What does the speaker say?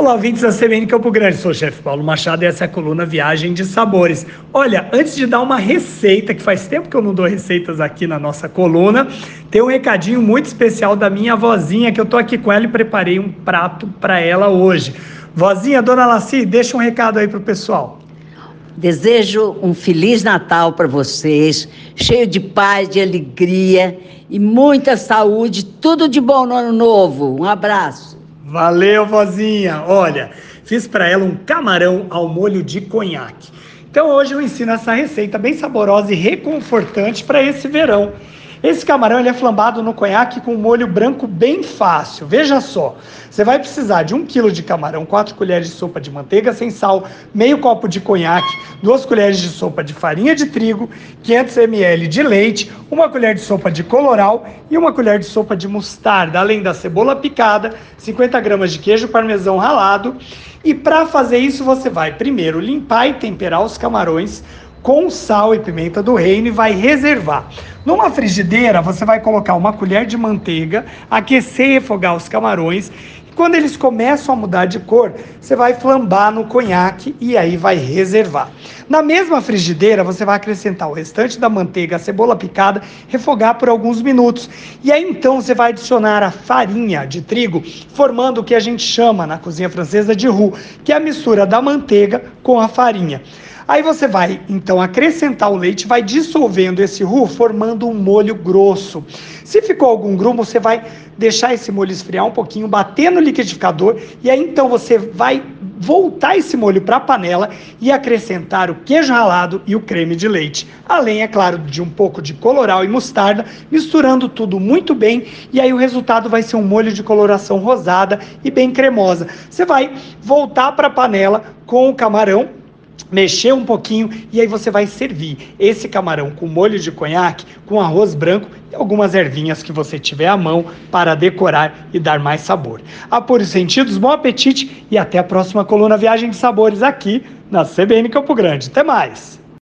Olá, ouvintes da CBN Campo Grande. Sou o chefe Paulo Machado e essa é a coluna Viagem de Sabores. Olha, antes de dar uma receita, que faz tempo que eu não dou receitas aqui na nossa coluna, tem um recadinho muito especial da minha vozinha, que eu tô aqui com ela e preparei um prato para ela hoje. Vozinha, dona Laci, deixa um recado aí pro pessoal. Desejo um feliz Natal para vocês, cheio de paz, de alegria e muita saúde, tudo de bom no ano novo. Um abraço. Valeu, vozinha. Olha, fiz para ela um camarão ao molho de conhaque. Então hoje eu ensino essa receita bem saborosa e reconfortante para esse verão. Esse camarão ele é flambado no conhaque com molho branco bem fácil. Veja só, você vai precisar de um quilo de camarão, 4 colheres de sopa de manteiga sem sal, meio copo de conhaque, duas colheres de sopa de farinha de trigo, 500 ml de leite, uma colher de sopa de coloral e uma colher de sopa de mostarda, além da cebola picada, 50 gramas de queijo parmesão ralado. E para fazer isso você vai primeiro limpar e temperar os camarões com sal e pimenta do reino e vai reservar. Numa frigideira, você vai colocar uma colher de manteiga, aquecer e refogar os camarões. E quando eles começam a mudar de cor, você vai flambar no conhaque e aí vai reservar. Na mesma frigideira, você vai acrescentar o restante da manteiga, a cebola picada, refogar por alguns minutos. E aí então você vai adicionar a farinha de trigo, formando o que a gente chama na cozinha francesa de roux, que é a mistura da manteiga com a farinha. Aí você vai então acrescentar o leite, vai dissolvendo esse roux, formando um molho grosso. Se ficou algum grumo, você vai deixar esse molho esfriar um pouquinho, bater no liquidificador e aí então você vai voltar esse molho para a panela e acrescentar o queijo ralado e o creme de leite. Além, é claro, de um pouco de coloral e mostarda, misturando tudo muito bem e aí o resultado vai ser um molho de coloração rosada e bem cremosa. Você vai voltar para a panela com o camarão mexer um pouquinho e aí você vai servir esse camarão com molho de conhaque, com arroz branco e algumas ervinhas que você tiver à mão para decorar e dar mais sabor. Apure os sentidos, bom apetite e até a próxima coluna Viagem de Sabores aqui na CBN Campo Grande. Até mais!